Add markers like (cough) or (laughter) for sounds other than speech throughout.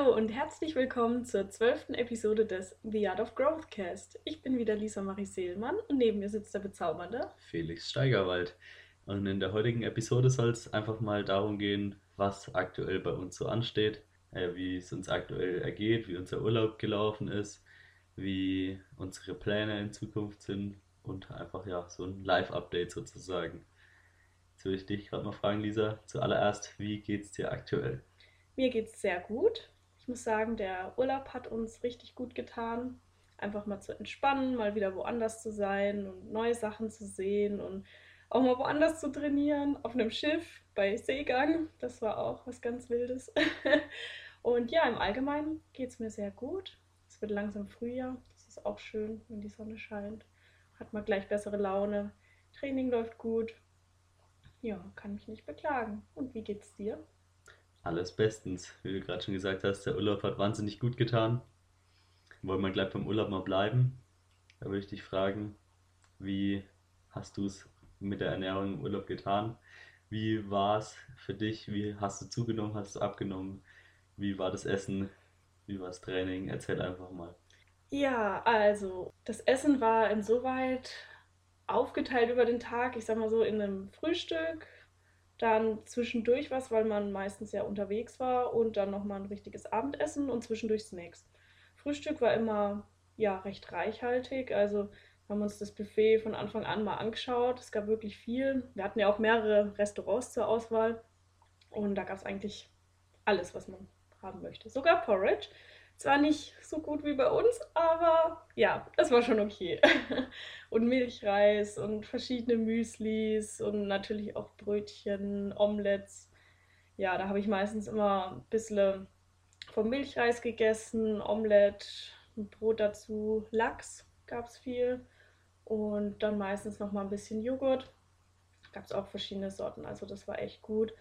Hallo und herzlich willkommen zur zwölften Episode des The Art of Growth Cast. Ich bin wieder Lisa Marie Seelmann und neben mir sitzt der bezaubernde Felix Steigerwald. Und in der heutigen Episode soll es einfach mal darum gehen, was aktuell bei uns so ansteht, äh, wie es uns aktuell ergeht, wie unser Urlaub gelaufen ist, wie unsere Pläne in Zukunft sind und einfach ja so ein Live-Update sozusagen. Jetzt würde ich dich gerade mal fragen, Lisa, zuallererst, wie geht's dir aktuell? Mir geht es sehr gut. Muss sagen, der Urlaub hat uns richtig gut getan. Einfach mal zu entspannen, mal wieder woanders zu sein und neue Sachen zu sehen und auch mal woanders zu trainieren, auf einem Schiff, bei Seegang. Das war auch was ganz Wildes. (laughs) und ja, im Allgemeinen geht es mir sehr gut. Es wird langsam Frühjahr. Das ist auch schön, wenn die Sonne scheint. Hat man gleich bessere Laune. Training läuft gut. Ja, kann mich nicht beklagen. Und wie geht's dir? Alles bestens. Wie du gerade schon gesagt hast, der Urlaub hat wahnsinnig gut getan. Wollen wir gleich beim Urlaub mal bleiben? Da würde ich dich fragen, wie hast du es mit der Ernährung im Urlaub getan? Wie war es für dich? Wie hast du zugenommen? Hast du abgenommen? Wie war das Essen? Wie war das Training? Erzähl einfach mal. Ja, also das Essen war insoweit aufgeteilt über den Tag. Ich sag mal so in einem Frühstück, dann zwischendurch was, weil man meistens ja unterwegs war und dann nochmal ein richtiges Abendessen und zwischendurch Snacks. Frühstück war immer ja recht reichhaltig, also wir haben uns das Buffet von Anfang an mal angeschaut. Es gab wirklich viel. Wir hatten ja auch mehrere Restaurants zur Auswahl und da gab es eigentlich alles, was man haben möchte. Sogar Porridge. Zwar nicht so gut wie bei uns, aber ja, es war schon okay. (laughs) und Milchreis und verschiedene Müslis und natürlich auch Brötchen, Omelettes. Ja, da habe ich meistens immer ein bisschen vom Milchreis gegessen, Omelette, Brot dazu, Lachs gab es viel und dann meistens noch mal ein bisschen Joghurt. Gab es auch verschiedene Sorten, also das war echt gut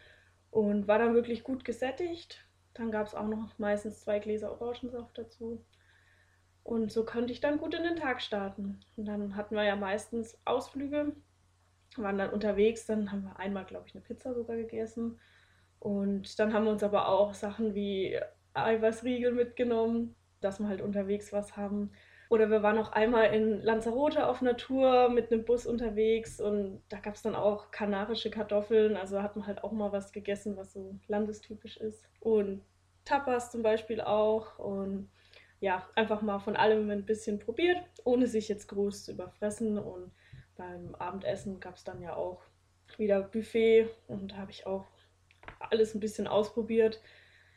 und war dann wirklich gut gesättigt dann gab es auch noch meistens zwei Gläser Orangensaft dazu. Und so konnte ich dann gut in den Tag starten. Und dann hatten wir ja meistens Ausflüge, waren dann unterwegs, dann haben wir einmal, glaube ich, eine Pizza sogar gegessen. Und dann haben wir uns aber auch Sachen wie Eiweißriegel mitgenommen, dass wir halt unterwegs was haben. Oder wir waren auch einmal in Lanzarote auf Tour mit einem Bus unterwegs und da gab es dann auch kanarische Kartoffeln. Also hat man halt auch mal was gegessen, was so landestypisch ist. Und Tapas zum Beispiel auch. Und ja, einfach mal von allem ein bisschen probiert, ohne sich jetzt groß zu überfressen. Und beim Abendessen gab es dann ja auch wieder Buffet und da habe ich auch alles ein bisschen ausprobiert.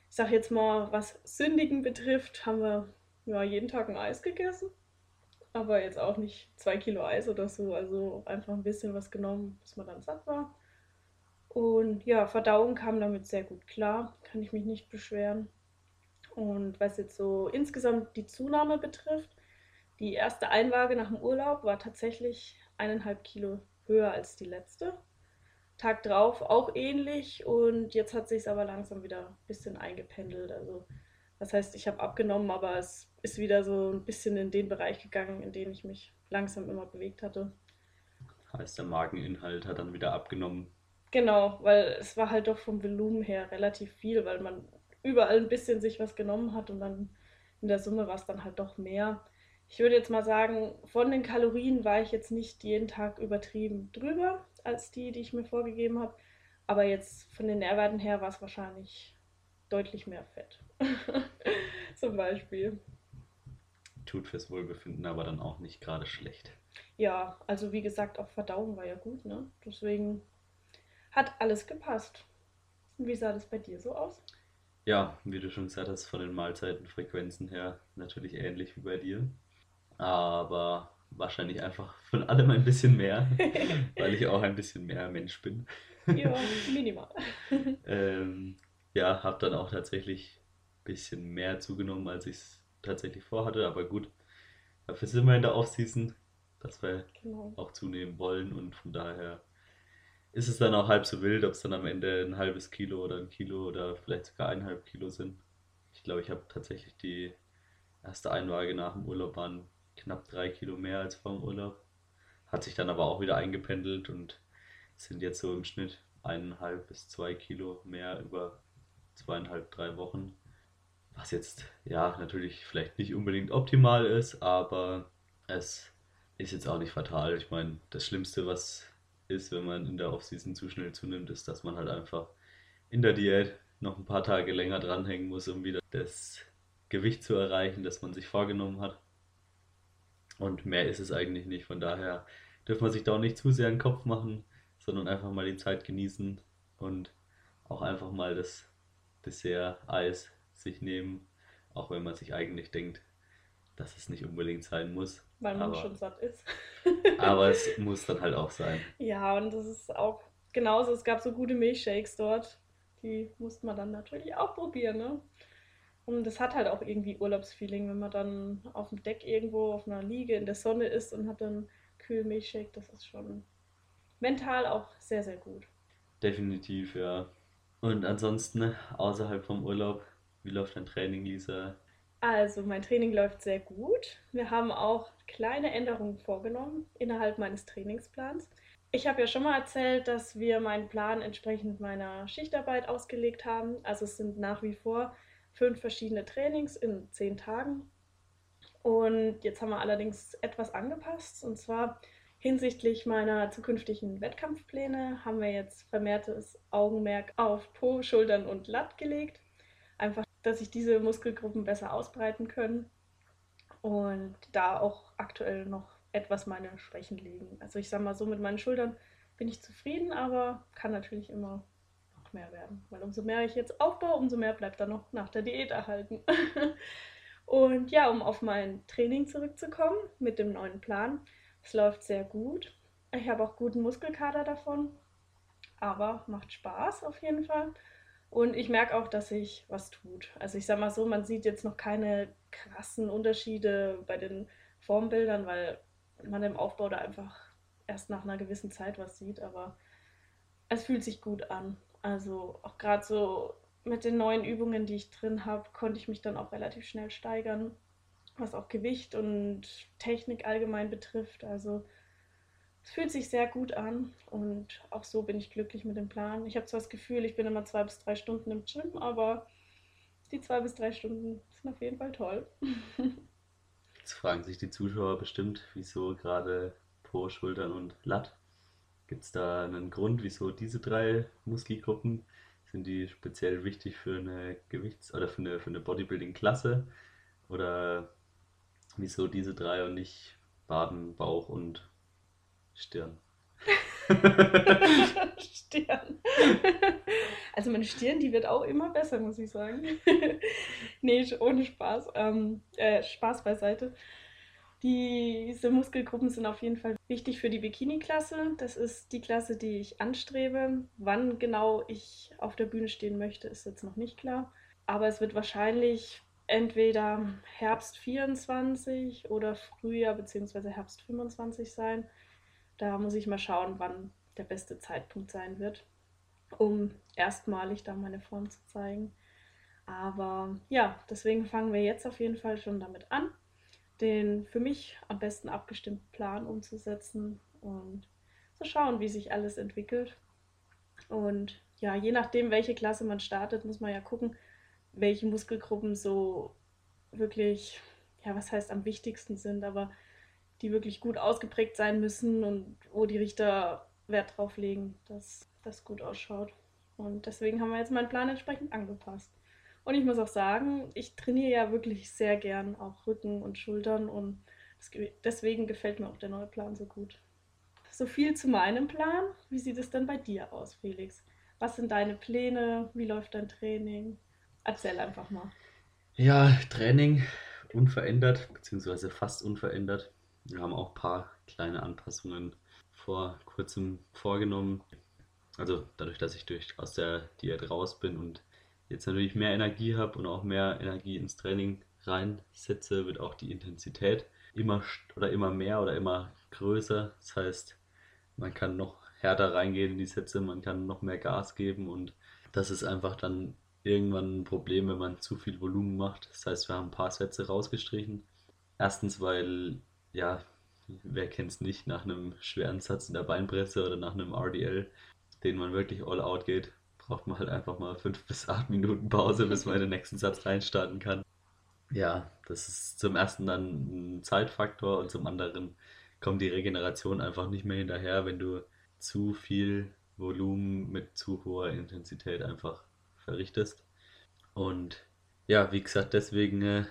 Ich sage jetzt mal, was Sündigen betrifft, haben wir ja, jeden Tag ein Eis gegessen. Aber jetzt auch nicht zwei Kilo Eis oder so. Also einfach ein bisschen was genommen, bis man dann satt war. Und ja, Verdauung kam damit sehr gut klar. Kann ich mich nicht beschweren. Und was jetzt so insgesamt die Zunahme betrifft, die erste Einwaage nach dem Urlaub war tatsächlich eineinhalb Kilo höher als die letzte. Tag drauf auch ähnlich und jetzt hat sich es aber langsam wieder ein bisschen eingependelt. Also das heißt, ich habe abgenommen, aber es ist wieder so ein bisschen in den Bereich gegangen, in dem ich mich langsam immer bewegt hatte. Heißt, der Mageninhalt hat dann wieder abgenommen. Genau, weil es war halt doch vom Volumen her relativ viel, weil man überall ein bisschen sich was genommen hat und dann in der Summe war es dann halt doch mehr. Ich würde jetzt mal sagen, von den Kalorien war ich jetzt nicht jeden Tag übertrieben drüber als die, die ich mir vorgegeben habe. Aber jetzt von den Nährwerten her war es wahrscheinlich deutlich mehr Fett. (laughs) Zum Beispiel tut fürs Wohlbefinden aber dann auch nicht gerade schlecht. Ja, also wie gesagt, auch Verdauung war ja gut, ne? Deswegen hat alles gepasst. Wie sah das bei dir so aus? Ja, wie du schon gesagt hast, von den Mahlzeitenfrequenzen her natürlich ähnlich wie bei dir. Aber wahrscheinlich einfach von allem ein bisschen mehr, (laughs) weil ich auch ein bisschen mehr Mensch bin. ja, (laughs) minimal. ähm, ja, habe dann auch tatsächlich bisschen mehr zugenommen, als ich es tatsächlich vorhatte. Aber gut, dafür sind wir in der Offseason, dass wir genau. auch zunehmen wollen und von daher ist es dann auch halb so wild, ob es dann am Ende ein halbes Kilo oder ein Kilo oder vielleicht sogar eineinhalb Kilo sind. Ich glaube, ich habe tatsächlich die erste Einwaage nach dem Urlaub waren knapp drei Kilo mehr als vor dem Urlaub. Hat sich dann aber auch wieder eingependelt und sind jetzt so im Schnitt eineinhalb bis zwei Kilo mehr über zweieinhalb, drei Wochen. Was jetzt ja natürlich vielleicht nicht unbedingt optimal ist, aber es ist jetzt auch nicht fatal. Ich meine, das Schlimmste, was ist, wenn man in der Offseason zu schnell zunimmt, ist, dass man halt einfach in der Diät noch ein paar Tage länger dranhängen muss, um wieder das Gewicht zu erreichen, das man sich vorgenommen hat. Und mehr ist es eigentlich nicht. Von daher dürfen man sich da auch nicht zu sehr einen Kopf machen, sondern einfach mal die Zeit genießen und auch einfach mal das Dessert Eis sich nehmen, auch wenn man sich eigentlich denkt, dass es nicht unbedingt sein muss. Weil man aber, schon satt ist. (laughs) aber es (laughs) muss dann halt auch sein. Ja, und das ist auch genauso. Es gab so gute Milchshakes dort. Die musste man dann natürlich auch probieren, ne? Und das hat halt auch irgendwie Urlaubsfeeling, wenn man dann auf dem Deck irgendwo auf einer Liege in der Sonne ist und hat dann kühlen Milchshake. Das ist schon mental auch sehr, sehr gut. Definitiv, ja. Und ansonsten, außerhalb vom Urlaub, wie läuft dein Training, Lisa? Also, mein Training läuft sehr gut. Wir haben auch kleine Änderungen vorgenommen innerhalb meines Trainingsplans. Ich habe ja schon mal erzählt, dass wir meinen Plan entsprechend meiner Schichtarbeit ausgelegt haben. Also es sind nach wie vor fünf verschiedene Trainings in zehn Tagen. Und jetzt haben wir allerdings etwas angepasst. Und zwar hinsichtlich meiner zukünftigen Wettkampfpläne haben wir jetzt vermehrtes Augenmerk auf Po, Schultern und Latt gelegt. Einfach, dass sich diese Muskelgruppen besser ausbreiten können. Und da auch aktuell noch etwas meine Schwächen liegen. Also ich sage mal so, mit meinen Schultern bin ich zufrieden, aber kann natürlich immer noch mehr werden. Weil umso mehr ich jetzt aufbaue, umso mehr bleibt dann noch nach der Diät erhalten. (laughs) Und ja, um auf mein Training zurückzukommen mit dem neuen Plan. Es läuft sehr gut. Ich habe auch guten Muskelkater davon. Aber macht Spaß auf jeden Fall. Und ich merke auch, dass sich was tut. Also ich sage mal so, man sieht jetzt noch keine krassen Unterschiede bei den Formbildern, weil man im Aufbau da einfach erst nach einer gewissen Zeit was sieht. Aber es fühlt sich gut an. Also auch gerade so mit den neuen Übungen, die ich drin habe, konnte ich mich dann auch relativ schnell steigern, was auch Gewicht und Technik allgemein betrifft. Also es fühlt sich sehr gut an und auch so bin ich glücklich mit dem Plan. Ich habe zwar das Gefühl, ich bin immer zwei bis drei Stunden im Gym, aber die zwei bis drei Stunden sind auf jeden Fall toll. Jetzt fragen sich die Zuschauer bestimmt, wieso gerade Po, Schultern und Latt. Gibt es da einen Grund, wieso diese drei Muskelgruppen sind die speziell wichtig für eine Gewichts- oder für eine, für eine Bodybuilding-Klasse? Oder wieso diese drei und nicht Baden, Bauch und Stirn? (laughs) Stirn. Also meine Stirn, die wird auch immer besser, muss ich sagen. (laughs) nee, ohne Spaß. Ähm, äh, Spaß beiseite. Diese Muskelgruppen sind auf jeden Fall wichtig für die Bikini-Klasse. Das ist die Klasse, die ich anstrebe. Wann genau ich auf der Bühne stehen möchte, ist jetzt noch nicht klar. Aber es wird wahrscheinlich entweder Herbst 24 oder Frühjahr bzw. Herbst 25 sein. Da muss ich mal schauen, wann der beste Zeitpunkt sein wird, um erstmalig da meine Form zu zeigen. Aber ja, deswegen fangen wir jetzt auf jeden Fall schon damit an den für mich am besten abgestimmten Plan umzusetzen und zu schauen, wie sich alles entwickelt. Und ja, je nachdem, welche Klasse man startet, muss man ja gucken, welche Muskelgruppen so wirklich, ja, was heißt am wichtigsten sind, aber die wirklich gut ausgeprägt sein müssen und wo die Richter Wert drauf legen, dass das gut ausschaut. Und deswegen haben wir jetzt meinen Plan entsprechend angepasst. Und ich muss auch sagen, ich trainiere ja wirklich sehr gern auch Rücken und Schultern und deswegen gefällt mir auch der neue Plan so gut. So viel zu meinem Plan. Wie sieht es denn bei dir aus, Felix? Was sind deine Pläne? Wie läuft dein Training? Erzähl einfach mal. Ja, Training unverändert, beziehungsweise fast unverändert. Wir haben auch ein paar kleine Anpassungen vor kurzem vorgenommen. Also dadurch, dass ich durch, aus der Diät raus bin und jetzt natürlich mehr Energie habe und auch mehr Energie ins Training reinsetze, wird auch die Intensität immer oder immer mehr oder immer größer. Das heißt, man kann noch härter reingehen in die Sätze, man kann noch mehr Gas geben und das ist einfach dann irgendwann ein Problem, wenn man zu viel Volumen macht. Das heißt, wir haben ein paar Sätze rausgestrichen. Erstens, weil, ja, wer kennt es nicht, nach einem schweren Satz in der Beinpresse oder nach einem RDL, den man wirklich all out geht, braucht man halt einfach mal fünf (laughs) bis acht Minuten Pause, bis man in den nächsten Satz reinstarten kann. Ja, das ist zum ersten dann ein Zeitfaktor und zum anderen kommt die Regeneration einfach nicht mehr hinterher, wenn du zu viel Volumen mit zu hoher Intensität einfach verrichtest. Und ja, wie gesagt, deswegen äh,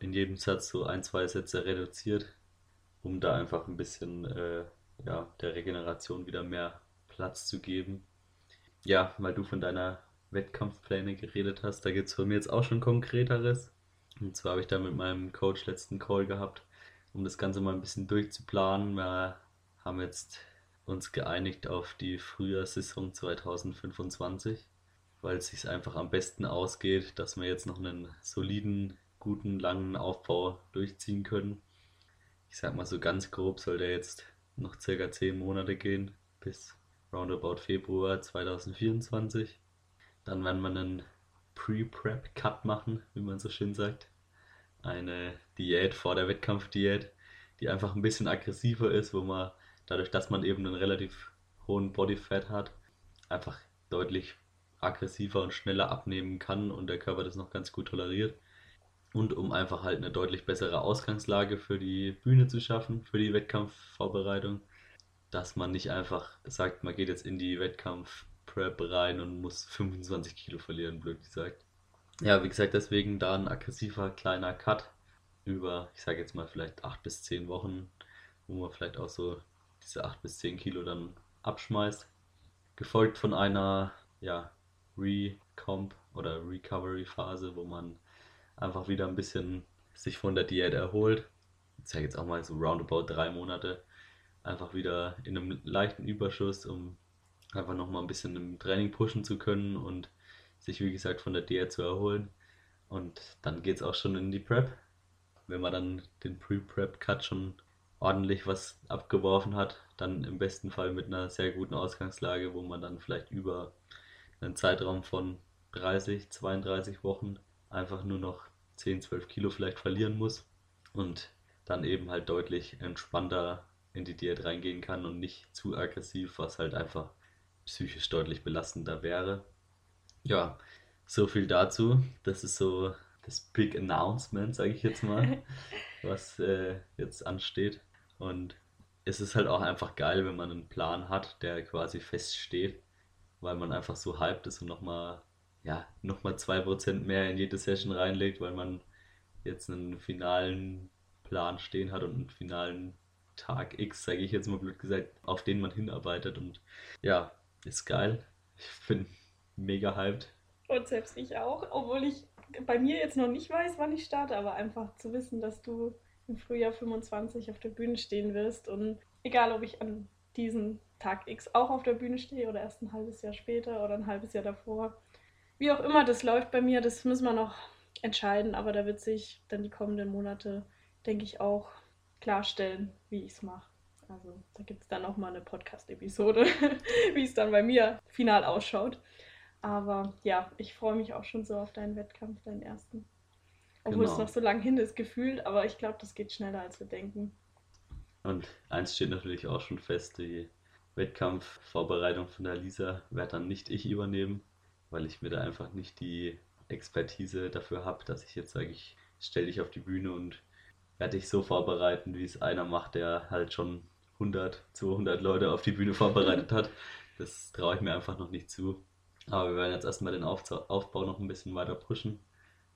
in jedem Satz so ein, zwei Sätze reduziert, um da einfach ein bisschen äh, ja, der Regeneration wieder mehr Platz zu geben. Ja, weil du von deiner Wettkampfpläne geredet hast, da gibt es von mir jetzt auch schon konkreteres. Und zwar habe ich da mit meinem Coach letzten Call gehabt, um das Ganze mal ein bisschen durchzuplanen. Wir haben jetzt uns geeinigt auf die Frühjahrsaison 2025, weil es sich einfach am besten ausgeht, dass wir jetzt noch einen soliden, guten, langen Aufbau durchziehen können. Ich sag mal so ganz grob soll der jetzt noch circa 10 Monate gehen, bis roundabout Februar 2024. Dann werden wir einen Pre-Prep-Cut machen, wie man so schön sagt. Eine Diät vor der Wettkampfdiät, die einfach ein bisschen aggressiver ist, wo man dadurch, dass man eben einen relativ hohen Bodyfat hat, einfach deutlich aggressiver und schneller abnehmen kann und der Körper das noch ganz gut toleriert. Und um einfach halt eine deutlich bessere Ausgangslage für die Bühne zu schaffen, für die Wettkampfvorbereitung, dass man nicht einfach sagt, man geht jetzt in die Wettkampf-Prep rein und muss 25 Kilo verlieren, blöd gesagt. Ja, wie gesagt, deswegen da ein aggressiver kleiner Cut über, ich sage jetzt mal vielleicht 8 bis 10 Wochen, wo man vielleicht auch so diese 8 bis 10 Kilo dann abschmeißt. Gefolgt von einer ja, Recomp oder Recovery-Phase, wo man einfach wieder ein bisschen sich von der Diät erholt. Ich sage jetzt auch mal so roundabout drei Monate. Einfach wieder in einem leichten Überschuss, um einfach nochmal ein bisschen im Training pushen zu können und sich, wie gesagt, von der Diät zu erholen. Und dann geht es auch schon in die Prep. Wenn man dann den Pre-Prep-Cut schon ordentlich was abgeworfen hat, dann im besten Fall mit einer sehr guten Ausgangslage, wo man dann vielleicht über einen Zeitraum von 30, 32 Wochen einfach nur noch 10, 12 Kilo vielleicht verlieren muss und dann eben halt deutlich entspannter in die Diät reingehen kann und nicht zu aggressiv, was halt einfach psychisch deutlich belastender wäre. Ja, so viel dazu. Das ist so das Big Announcement, sage ich jetzt mal, (laughs) was äh, jetzt ansteht. Und es ist halt auch einfach geil, wenn man einen Plan hat, der quasi feststeht, weil man einfach so hyped ist und nochmal ja, nochmal 2% mehr in jede Session reinlegt, weil man jetzt einen finalen Plan stehen hat und einen finalen Tag X, sage ich jetzt mal blöd gesagt, auf den man hinarbeitet. Und ja, ist geil. Ich bin mega hyped. Und selbst ich auch, obwohl ich bei mir jetzt noch nicht weiß, wann ich starte, aber einfach zu wissen, dass du im Frühjahr 25 auf der Bühne stehen wirst und egal, ob ich an diesem Tag X auch auf der Bühne stehe oder erst ein halbes Jahr später oder ein halbes Jahr davor, wie auch immer das läuft bei mir, das müssen wir noch entscheiden, aber da wird sich dann die kommenden Monate, denke ich, auch klarstellen, wie ich es mache. Also da gibt es dann auch mal eine Podcast-Episode, (laughs) wie es dann bei mir final ausschaut. Aber ja, ich freue mich auch schon so auf deinen Wettkampf, deinen ersten. Obwohl genau. es noch so lang hin ist, gefühlt, aber ich glaube, das geht schneller, als wir denken. Und eins steht natürlich auch schon fest, die Wettkampfvorbereitung von der Lisa werde dann nicht ich übernehmen, weil ich mir da einfach nicht die Expertise dafür habe, dass ich jetzt sage, ich stelle dich auf die Bühne und werde dich so vorbereiten, wie es einer macht, der halt schon 100, 200 Leute auf die Bühne vorbereitet hat. Das traue ich mir einfach noch nicht zu. Aber wir werden jetzt erstmal den Aufbau noch ein bisschen weiter pushen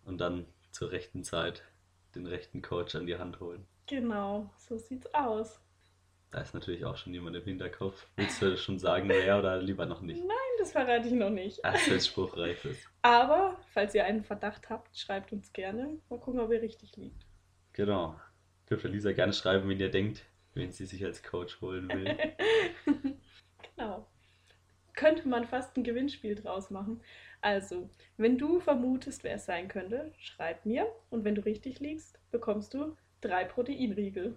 und dann zur rechten Zeit den rechten Coach an die Hand holen. Genau, so sieht's aus. Da ist natürlich auch schon jemand im Hinterkopf. Willst du schon sagen, wer oder lieber noch nicht? Nein, das verrate ich noch nicht. Ach, das spruchreif ist. Aber, falls ihr einen Verdacht habt, schreibt uns gerne. Mal gucken, ob ihr richtig liegt. Genau. Dürft ihr Lisa gerne schreiben, wenn ihr denkt, wen sie sich als Coach holen will. (laughs) genau. Könnte man fast ein Gewinnspiel draus machen. Also, wenn du vermutest, wer es sein könnte, schreib mir. Und wenn du richtig liegst, bekommst du drei Proteinriegel.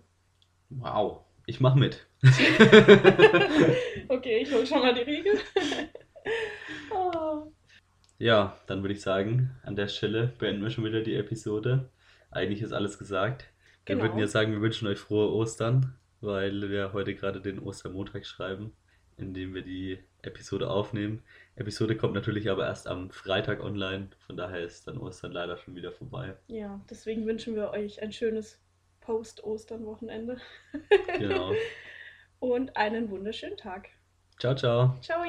Wow. Ich mach mit. (laughs) (laughs) okay, ich hol schon mal die Riegel. Ja, dann würde ich sagen, an der Stelle beenden wir schon wieder die Episode. Eigentlich ist alles gesagt. Wir genau. würden jetzt sagen, wir wünschen euch frohe Ostern, weil wir heute gerade den Ostermontag schreiben, indem wir die Episode aufnehmen. Episode kommt natürlich aber erst am Freitag online, von daher ist dann Ostern leider schon wieder vorbei. Ja, deswegen wünschen wir euch ein schönes Post-Ostern-Wochenende. Genau. (laughs) Und einen wunderschönen Tag. Ciao, ciao. Ciao.